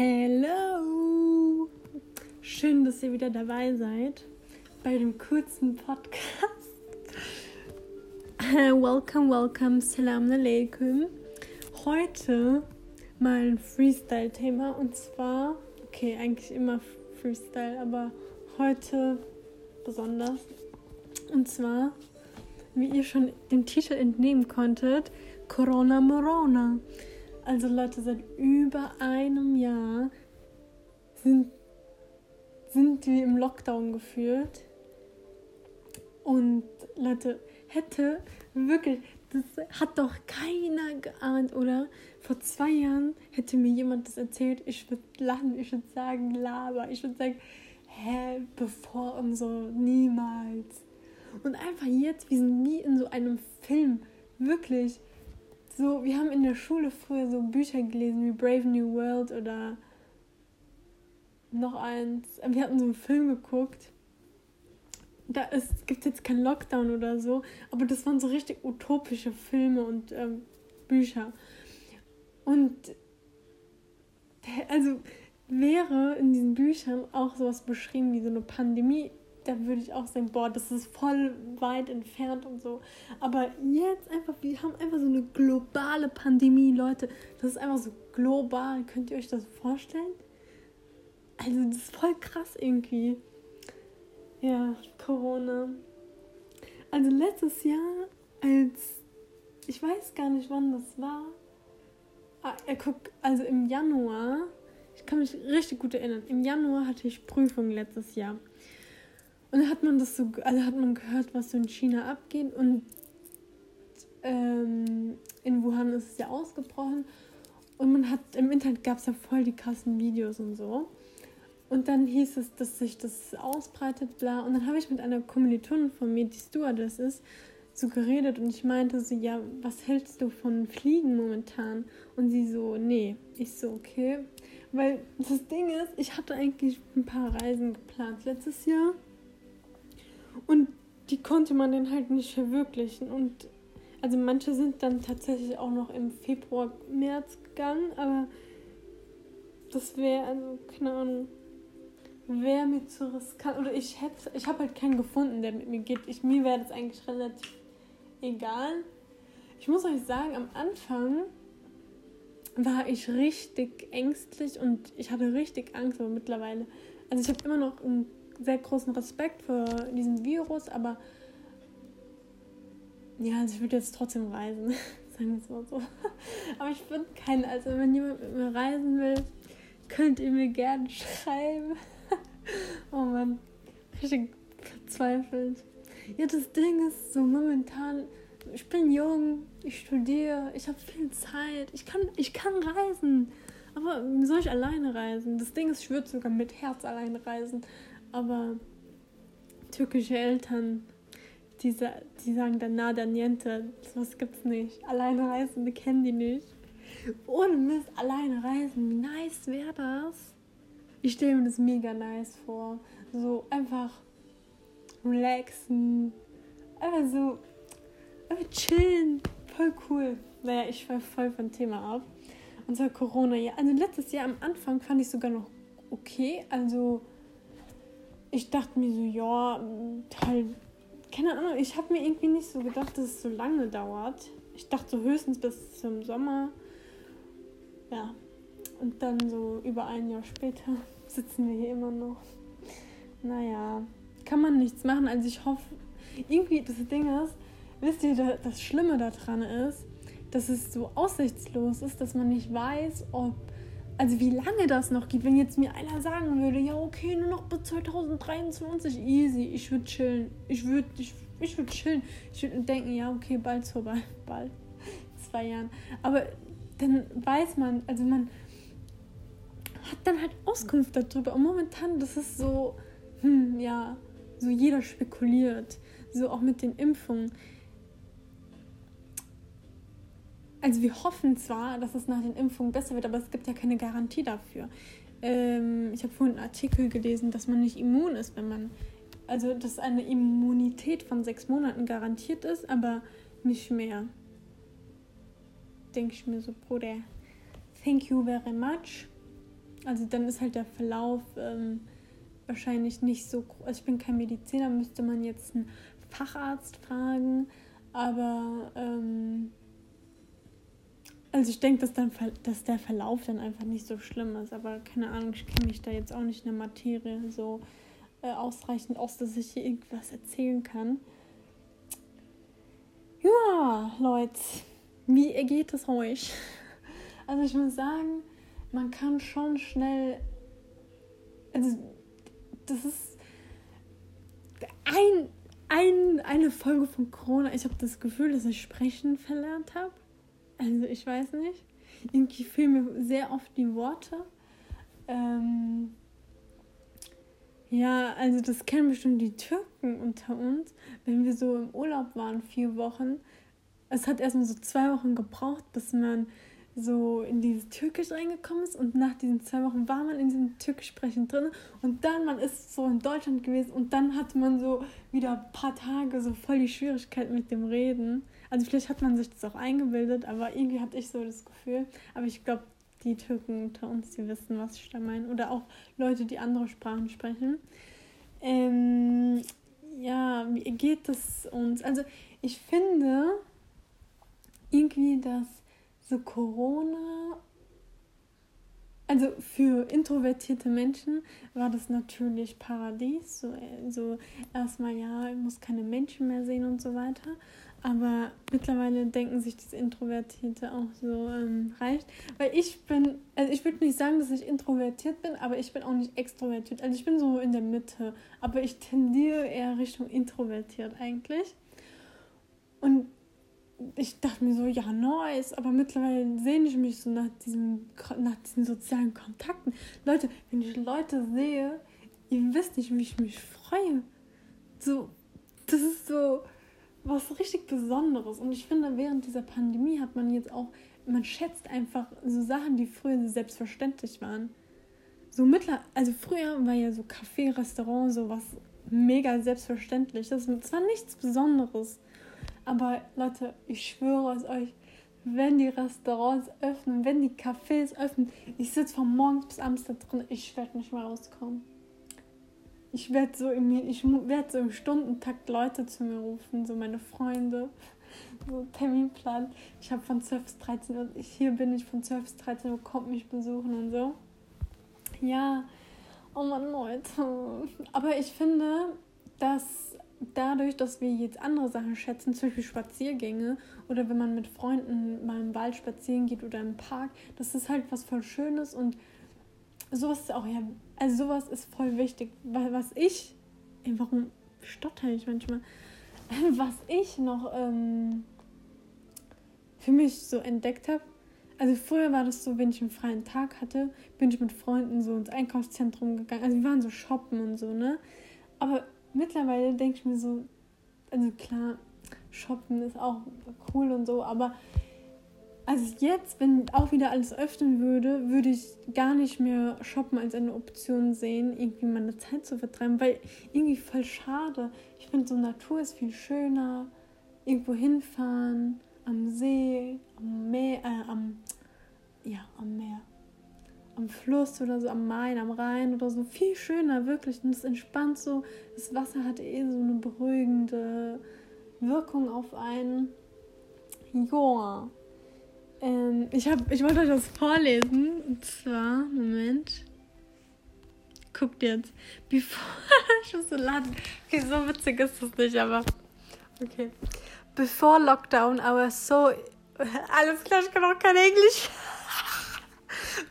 Hello! Schön, dass ihr wieder dabei seid bei dem kurzen Podcast. welcome, welcome, salam alaikum. Heute mal ein Freestyle-Thema und zwar, okay, eigentlich immer Freestyle, aber heute besonders. Und zwar, wie ihr schon dem Titel entnehmen konntet, Corona Morona. Also Leute, seit über einem Jahr sind, sind wir im Lockdown gefühlt. Und Leute, hätte wirklich, das hat doch keiner geahnt, oder? Vor zwei Jahren hätte mir jemand das erzählt, ich würde lachen, ich würde sagen, laber, ich würde sagen, hä, bevor und so, niemals. Und einfach jetzt, wir sind wie in so einem Film, wirklich so, wir haben in der Schule früher so Bücher gelesen wie Brave New World oder noch eins. Wir hatten so einen Film geguckt. Da gibt es jetzt keinen Lockdown oder so, aber das waren so richtig utopische Filme und ähm, Bücher. Und also wäre in diesen Büchern auch sowas beschrieben wie so eine Pandemie, da würde ich auch sagen, boah, das ist voll weit entfernt und so. Aber jetzt einfach, wir haben einfach so eine globale Pandemie, Leute. Das ist einfach so global. Könnt ihr euch das vorstellen? Also, das ist voll krass irgendwie. Ja, Corona. Also, letztes Jahr, als ich weiß gar nicht, wann das war. Ah, guck, also im Januar, ich kann mich richtig gut erinnern, im Januar hatte ich Prüfung letztes Jahr. Und dann hat man das so, also hat man gehört, was so in China abgeht. Und ähm, in Wuhan ist es ja ausgebrochen. Und man hat, im Internet gab es ja voll die krassen Videos und so. Und dann hieß es, dass sich das ausbreitet, bla. Und dann habe ich mit einer Kommilitonin von mir, die Stewardess ist, so geredet und ich meinte so, ja, was hältst du von Fliegen momentan? Und sie so, nee. Ich so, okay. Weil das Ding ist, ich hatte eigentlich ein paar Reisen geplant letztes Jahr. Und die konnte man dann halt nicht verwirklichen. Und also manche sind dann tatsächlich auch noch im Februar, März gegangen, aber das wäre, also, keine Ahnung, wäre mir zu riskant. Oder ich hätte, ich habe halt keinen gefunden, der mit mir geht. Ich, mir wäre das eigentlich relativ egal. Ich muss euch sagen, am Anfang war ich richtig ängstlich und ich hatte richtig Angst, aber mittlerweile, also ich habe immer noch ein sehr großen Respekt vor diesem Virus, aber ja, also ich würde jetzt trotzdem reisen, sagen wir es mal so. Aber ich bin kein, also wenn jemand mit mir reisen will, könnt ihr mir gerne schreiben. Oh Mann, richtig verzweifelt. Ja, das Ding ist so momentan, ich bin jung, ich studiere, ich habe viel Zeit, ich kann, ich kann reisen. Aber soll ich alleine reisen? Das Ding ist, ich würde sogar mit Herz alleine reisen. Aber türkische Eltern, die, die sagen dann nada niente, sowas gibt's nicht. Alleine reisen, kennen die nicht. Ohne Mist, alleine reisen, wie nice wäre das? Ich stelle mir das mega nice vor. So einfach relaxen, einfach so, einfach chillen, voll cool. Naja, ich war voll vom Thema ab. Und zwar Corona, ja. Also letztes Jahr am Anfang fand ich sogar noch okay. Also ich dachte mir so, ja, halt, keine Ahnung, ich habe mir irgendwie nicht so gedacht, dass es so lange dauert. Ich dachte so höchstens bis zum Sommer. Ja, und dann so über ein Jahr später sitzen wir hier immer noch. Naja, kann man nichts machen. Also ich hoffe, irgendwie das Ding ist, wisst ihr, das Schlimme daran ist, dass es so aussichtslos ist, dass man nicht weiß, ob also wie lange das noch geht, wenn jetzt mir einer sagen würde, ja okay, nur noch bis 2023, easy, ich würde chillen, ich würde ich, ich würd chillen, ich würde denken, ja okay, bald vorbei, bald, zwei Jahren. Aber dann weiß man, also man hat dann halt Auskunft darüber. Und momentan, das ist so, hm, ja, so jeder spekuliert, so auch mit den Impfungen also wir hoffen zwar, dass es nach den Impfungen besser wird, aber es gibt ja keine Garantie dafür. Ähm, ich habe vorhin einen Artikel gelesen, dass man nicht immun ist, wenn man, also dass eine Immunität von sechs Monaten garantiert ist, aber nicht mehr. Denke ich mir so, Bruder, thank you very much. Also dann ist halt der Verlauf ähm, wahrscheinlich nicht so groß. Also ich bin kein Mediziner, müsste man jetzt einen Facharzt fragen. Aber ähm, also ich denke, dass, dass der Verlauf dann einfach nicht so schlimm ist. Aber keine Ahnung, ich kenne mich da jetzt auch nicht in der Materie so äh, ausreichend aus, dass ich hier irgendwas erzählen kann. Ja, Leute, wie geht es euch? Also ich muss sagen, man kann schon schnell, also das ist ein, ein, eine Folge von Corona. Ich habe das Gefühl, dass ich sprechen verlernt habe. Also ich weiß nicht. Irgendwie fehlen mir sehr oft die Worte. Ähm, ja, also das kennen bestimmt die Türken unter uns. Wenn wir so im Urlaub waren, vier Wochen, es hat erstmal so zwei Wochen gebraucht, bis man so in dieses Türkisch reingekommen ist und nach diesen zwei Wochen war man in diesem Türkisch-Sprechen drin und dann man ist so in Deutschland gewesen und dann hatte man so wieder ein paar Tage so voll die Schwierigkeit mit dem Reden. Also vielleicht hat man sich das auch eingebildet, aber irgendwie hatte ich so das Gefühl. Aber ich glaube, die Türken unter uns, die wissen, was ich da meine. Oder auch Leute, die andere Sprachen sprechen. Ähm, ja, wie geht es uns? Also ich finde irgendwie, dass so Corona, also für introvertierte Menschen war das natürlich Paradies. So, so erstmal, ja, ich muss keine Menschen mehr sehen und so weiter. Aber mittlerweile denken sich diese Introvertierte auch so ähm, reicht. Weil ich bin, also ich würde nicht sagen, dass ich introvertiert bin, aber ich bin auch nicht extrovertiert. Also ich bin so in der Mitte. Aber ich tendiere eher Richtung introvertiert eigentlich. Und ich dachte mir so, ja, nice, aber mittlerweile sehne ich mich so nach, diesem, nach diesen sozialen Kontakten. Leute, wenn ich Leute sehe, ihr wisst nicht, wie ich mich freue. So, das ist so was richtig Besonderes. Und ich finde, während dieser Pandemie hat man jetzt auch, man schätzt einfach so Sachen, die früher selbstverständlich waren. So mittler, also früher war ja so Café, Restaurant so was mega selbstverständlich. Das, das war nichts Besonderes. Aber Leute, ich schwöre es euch, wenn die Restaurants öffnen, wenn die Cafés öffnen, ich sitze von morgens bis abends da drin, ich werde nicht mehr rauskommen ich werde so im, ich werde so im Stundentakt Leute zu mir rufen, so meine Freunde, so Terminplan. Ich habe von 12 bis 13 Uhr, hier bin ich von 12 bis 13 Uhr, kommt mich besuchen und so. Ja, oh Mann, Leute. Aber ich finde, dass dadurch, dass wir jetzt andere Sachen schätzen, zum Beispiel Spaziergänge oder wenn man mit Freunden mal im Wald spazieren geht oder im Park, das ist halt was voll Schönes und sowas ist auch ja also sowas ist voll wichtig, weil was ich, ey, warum stotter ich manchmal, was ich noch ähm, für mich so entdeckt habe, also früher war das so, wenn ich einen freien Tag hatte, bin ich mit Freunden so ins Einkaufszentrum gegangen. Also wir waren so shoppen und so, ne? Aber mittlerweile denke ich mir so, also klar, shoppen ist auch cool und so, aber also jetzt, wenn auch wieder alles öffnen würde, würde ich gar nicht mehr shoppen als eine Option sehen, irgendwie meine Zeit zu vertreiben, weil irgendwie voll schade. Ich finde, so Natur ist viel schöner. Irgendwo hinfahren, am See, am Meer, äh, am, ja, am Meer, am Fluss oder so, am Main, am Rhein oder so. Viel schöner, wirklich. Und es entspannt so. Das Wasser hat eh so eine beruhigende Wirkung auf einen. Joa. Ähm, ich, hab, ich wollte euch was vorlesen. Und zwar, Moment. Guckt jetzt. Before. ich muss so laden. Okay, so witzig ist das nicht, aber. Okay. Before Lockdown, I was so. Alles klar, ich kann auch kein Englisch.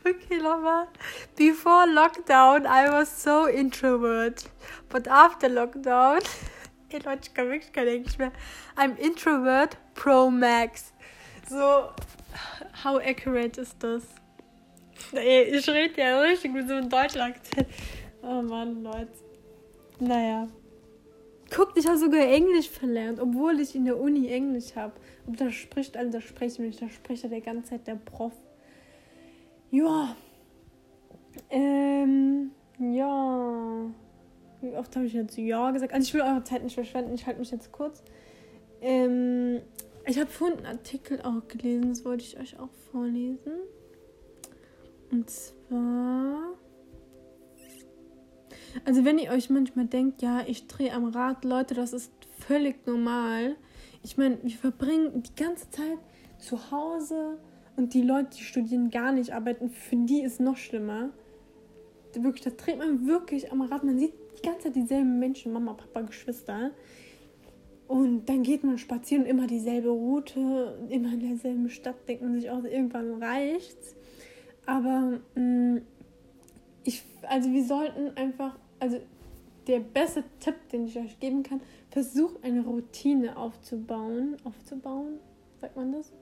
okay, nochmal. Before Lockdown, I was so introvert. But after Lockdown. Ey Leute, ich kann wirklich kein Englisch mehr. I'm introvert pro max. So, how accurate ist das? Ich rede ja richtig mit so einem deutschen Akzent. Oh Mann, Leute. Naja. Guckt, ich habe sogar Englisch verlernt, obwohl ich in der Uni Englisch habe. Und da spricht, also da spreche ich mich, da spricht ja die ganze Zeit der Prof. Ja. Ähm, ja. Wie oft habe ich jetzt Ja gesagt? Also ich will eure Zeit nicht verschwenden, ich halte mich jetzt kurz. Ähm, ich habe vorhin einen Artikel auch gelesen, das wollte ich euch auch vorlesen. Und zwar. Also, wenn ihr euch manchmal denkt, ja, ich drehe am Rad, Leute, das ist völlig normal. Ich meine, wir verbringen die ganze Zeit zu Hause und die Leute, die studieren, gar nicht arbeiten, für die ist noch schlimmer. Wirklich, da dreht man wirklich am Rad. Man sieht die ganze Zeit dieselben Menschen, Mama, Papa, Geschwister. Und dann geht man spazieren, immer dieselbe Route, immer in derselben Stadt, denkt man sich auch, irgendwann reicht's. Aber mh, mm, ich, also wir sollten einfach, also der beste Tipp, den ich euch geben kann, versucht eine Routine aufzubauen. Aufzubauen, sagt man das?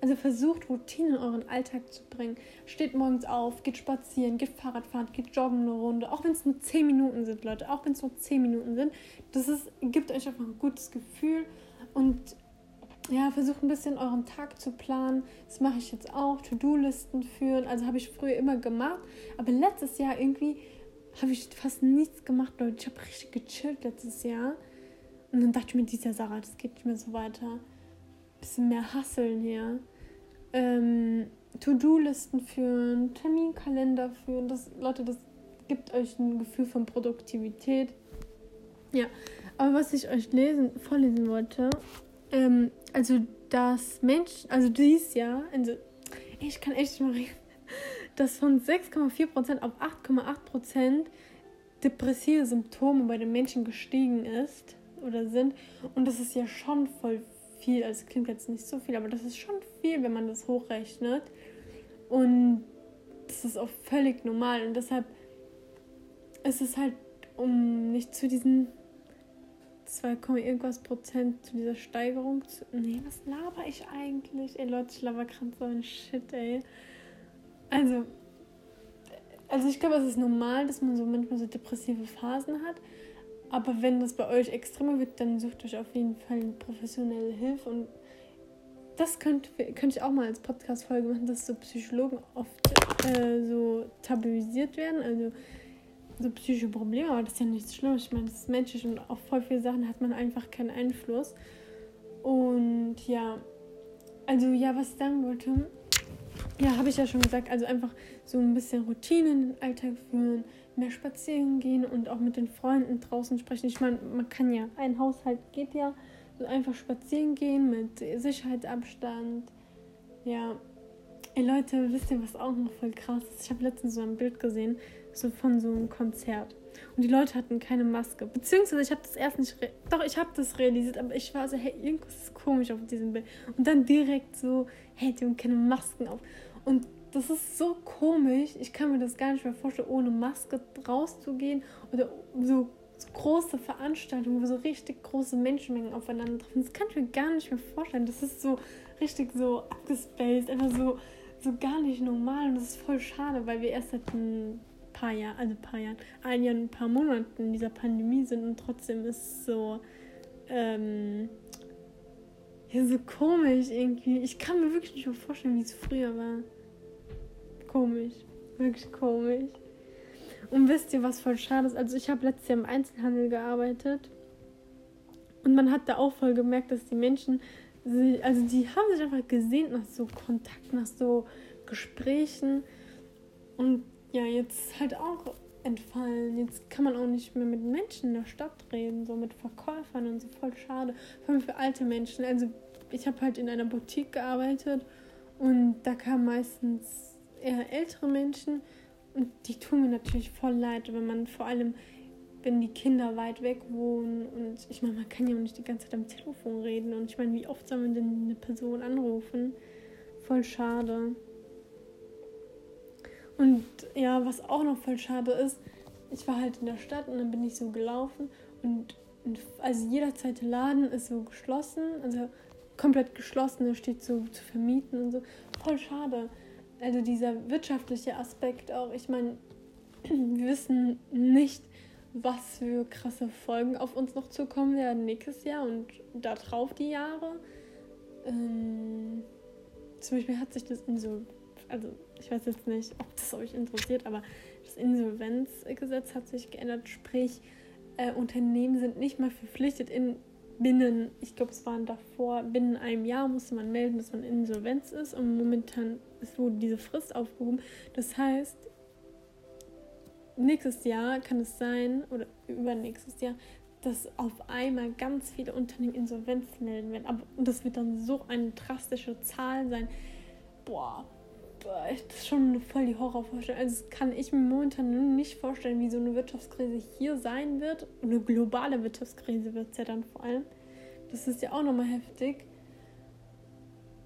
Also versucht Routinen in euren Alltag zu bringen. Steht morgens auf, geht spazieren, geht Fahrradfahren, geht joggen eine Runde. Auch wenn es nur 10 Minuten sind, Leute. Auch wenn es nur 10 Minuten sind. Das ist, gibt euch einfach ein gutes Gefühl. Und ja, versucht ein bisschen euren Tag zu planen. Das mache ich jetzt auch. To-Do-Listen führen. Also habe ich früher immer gemacht. Aber letztes Jahr irgendwie habe ich fast nichts gemacht, Leute. Ich habe richtig gechillt letztes Jahr. Und dann dachte ich mir, dieser Sarah, das geht nicht mehr so weiter bisschen mehr hasseln hier. Ähm, To-Do-Listen führen, Terminkalender führen. Das, Leute, das gibt euch ein Gefühl von Produktivität. Ja, aber was ich euch lesen, vorlesen wollte, ähm, also das Mensch, also dieses Jahr, also ich kann echt mal reden, dass von 6,4% auf 8,8% depressive Symptome bei den Menschen gestiegen ist oder sind. Und das ist ja schon voll viel, also es klingt jetzt nicht so viel, aber das ist schon viel, wenn man das hochrechnet. Und das ist auch völlig normal. Und deshalb ist es halt, um nicht zu diesen 2, irgendwas Prozent zu dieser Steigerung zu. Nee, was laber ich eigentlich? Ey Leute, ich laber gerade so ein Shit, ey. Also, also ich glaube, es ist normal, dass man so manchmal so depressive Phasen hat. Aber wenn das bei euch extremer wird, dann sucht euch auf jeden Fall professionelle Hilfe. Und das könnte, könnte ich auch mal als Podcast-Folge machen, dass so Psychologen oft äh, so tabuisiert werden. Also so psychische Probleme, aber das ist ja nichts Schlimmes. Ich meine, das ist menschlich und auf voll viele Sachen hat man einfach keinen Einfluss. Und ja, also ja, was ich sagen wollte, ja, habe ich ja schon gesagt, also einfach so ein bisschen Routinen in den Alltag führen, mehr spazieren gehen und auch mit den Freunden draußen sprechen. Ich meine, man kann ja, ein Haushalt geht ja, so einfach spazieren gehen mit Sicherheitsabstand. Ja. Ey Leute, wisst ihr, was auch noch voll krass ist? Ich habe letztens so ein Bild gesehen, so von so einem Konzert. Und die Leute hatten keine Maske. Beziehungsweise ich habe das erst nicht. Doch, ich habe das realisiert, aber ich war so, hey, irgendwas ist komisch auf diesem Bild. Und dann direkt so, hey, die haben keine Masken auf. Und das ist so komisch. Ich kann mir das gar nicht mehr vorstellen, ohne Maske rauszugehen oder so große Veranstaltungen, wo so richtig große Menschenmengen aufeinander treffen. Das kann ich mir gar nicht mehr vorstellen. Das ist so richtig so abgespaced, einfach so, so gar nicht normal. Und das ist voll schade, weil wir erst seit ein paar Jahren, also paar Jahren, ein Jahr, ein paar Monaten dieser Pandemie sind und trotzdem ist so, ähm, ja, so komisch irgendwie. Ich kann mir wirklich nicht mehr vorstellen, wie es früher war komisch. Wirklich komisch. Und wisst ihr, was voll schade ist? Also ich habe letztes Jahr im Einzelhandel gearbeitet. Und man hat da auch voll gemerkt, dass die Menschen, also die haben sich einfach gesehnt nach so Kontakt, nach so Gesprächen. Und ja, jetzt halt auch entfallen. Jetzt kann man auch nicht mehr mit Menschen in der Stadt reden, so mit Verkäufern und so voll schade. Vor allem für alte Menschen. Also ich habe halt in einer Boutique gearbeitet und da kam meistens eher ältere Menschen und die tun mir natürlich voll leid, wenn man vor allem, wenn die Kinder weit weg wohnen und ich meine, man kann ja auch nicht die ganze Zeit am Telefon reden und ich meine, wie oft soll man denn eine Person anrufen? Voll schade. Und ja, was auch noch voll schade ist, ich war halt in der Stadt und dann bin ich so gelaufen und also jeder zweite Laden ist so geschlossen, also komplett geschlossen, da steht so zu vermieten und so. Voll schade also dieser wirtschaftliche Aspekt auch, ich meine, wir wissen nicht, was für krasse Folgen auf uns noch zukommen werden nächstes Jahr und darauf die Jahre. Ähm, zum Beispiel hat sich das Insol also ich weiß jetzt nicht, ob das euch interessiert, aber das Insolvenzgesetz hat sich geändert, sprich äh, Unternehmen sind nicht mal verpflichtet in binnen, ich glaube es waren davor, binnen einem Jahr musste man melden, dass man insolvenz ist und momentan es wurde diese Frist aufgehoben. Das heißt, nächstes Jahr kann es sein, oder übernächstes Jahr, dass auf einmal ganz viele Unternehmen Insolvenz melden werden. Aber, das wird dann so eine drastische Zahl sein. Boah, das ist schon voll die Horrorvorstellung. Also das kann ich mir momentan nicht vorstellen, wie so eine Wirtschaftskrise hier sein wird. Eine globale Wirtschaftskrise wird es ja dann vor allem. Das ist ja auch nochmal heftig.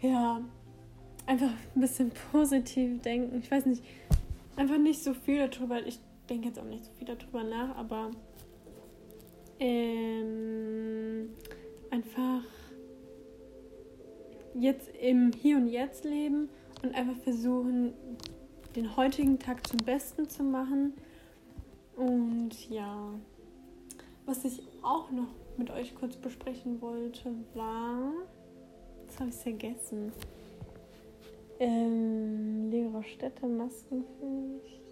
Ja, einfach ein bisschen positiv denken. Ich weiß nicht, einfach nicht so viel darüber. Ich denke jetzt auch nicht so viel darüber nach, aber ähm, einfach jetzt im Hier und Jetzt leben und einfach versuchen, den heutigen Tag zum Besten zu machen. Und ja, was ich auch noch mit euch kurz besprechen wollte, war, das habe ich vergessen. Ähm, leere Städte, Maskenpflicht,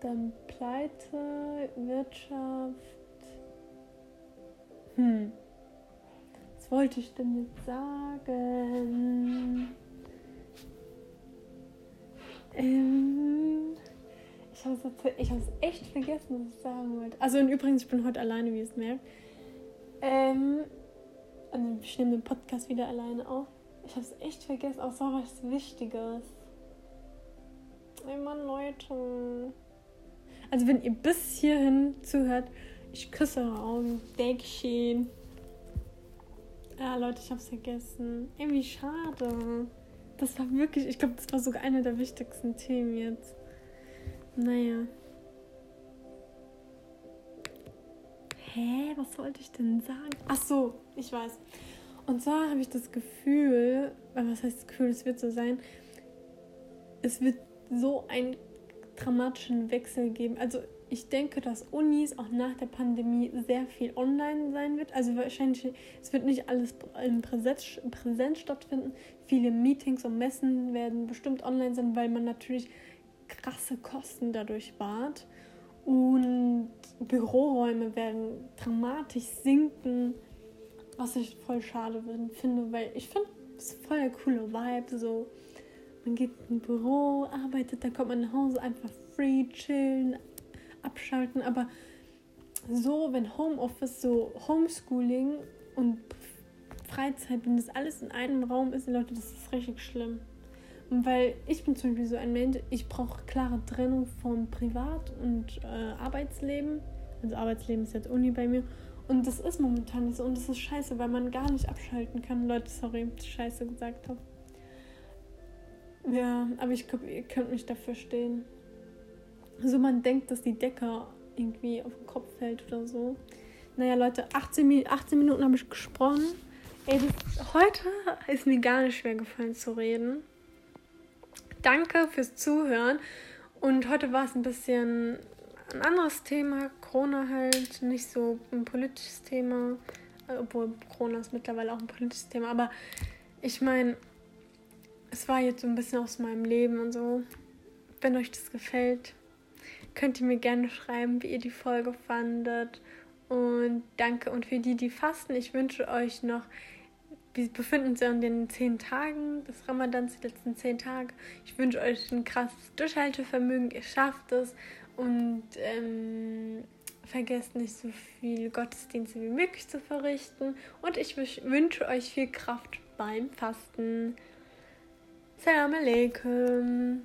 dann Pleite, Wirtschaft. Hm. Was wollte ich denn jetzt sagen? Ähm, ich habe es echt vergessen, was ich sagen wollte. Also und übrigens, ich bin heute alleine, wie ihr es merkt. Ähm, also ich nehme den Podcast wieder alleine auf. Ich habe es echt vergessen, auch so was Wichtiges. Mann, Leute. Also wenn ihr bis hierhin zuhört, ich küsse eure Augen. Dankeschön. Ja, Leute, ich habe es vergessen. Irgendwie schade. Das war wirklich, ich glaube, das war sogar einer der wichtigsten Themen jetzt. Naja. Hä, was wollte ich denn sagen? Ach so, ich weiß. Und zwar habe ich das Gefühl, was heißt das Gefühl, es wird so sein, es wird so einen dramatischen Wechsel geben. Also ich denke, dass Unis auch nach der Pandemie sehr viel online sein wird. Also wahrscheinlich, es wird nicht alles in Präsenz, Präsenz stattfinden. Viele Meetings und Messen werden bestimmt online sein, weil man natürlich krasse Kosten dadurch spart. Und Büroräume werden dramatisch sinken, was ich voll schade finde, weil ich finde, es ist voll der coole Vibe. So, man geht in ein Büro, arbeitet, dann kommt man nach Hause, einfach free chillen, abschalten. Aber so, wenn Homeoffice, so Homeschooling und Freizeit, wenn das alles in einem Raum ist, Leute, das ist richtig schlimm. Und weil ich bin zum Beispiel so ein Mensch, ich brauche klare Trennung vom Privat- und äh, Arbeitsleben. Also Arbeitsleben ist jetzt Uni bei mir. Und das ist momentan nicht so. Und das ist scheiße, weil man gar nicht abschalten kann. Leute, sorry, scheiße gesagt habe. Ja, aber ich glaube, ihr könnt mich dafür stehen. So man denkt, dass die Decke irgendwie auf den Kopf fällt oder so. Naja, Leute, 18, 18 Minuten habe ich gesprochen. Ey, das, heute ist mir gar nicht schwer gefallen zu reden. Danke fürs Zuhören. Und heute war es ein bisschen ein anderes Thema. Corona halt, nicht so ein politisches Thema. Obwohl Corona ist mittlerweile auch ein politisches Thema. Aber ich meine, es war jetzt so ein bisschen aus meinem Leben und so. Wenn euch das gefällt, könnt ihr mir gerne schreiben, wie ihr die Folge fandet. Und danke. Und für die, die fasten, ich wünsche euch noch, wir befinden uns ja in den zehn Tagen des Ramadans, die letzten zehn Tage. Ich wünsche euch ein krasses Durchhaltevermögen. Ihr schafft es. Und ähm, vergesst nicht so viel Gottesdienste wie möglich zu verrichten. Und ich wünsche euch viel Kraft beim Fasten. Salam alaikum.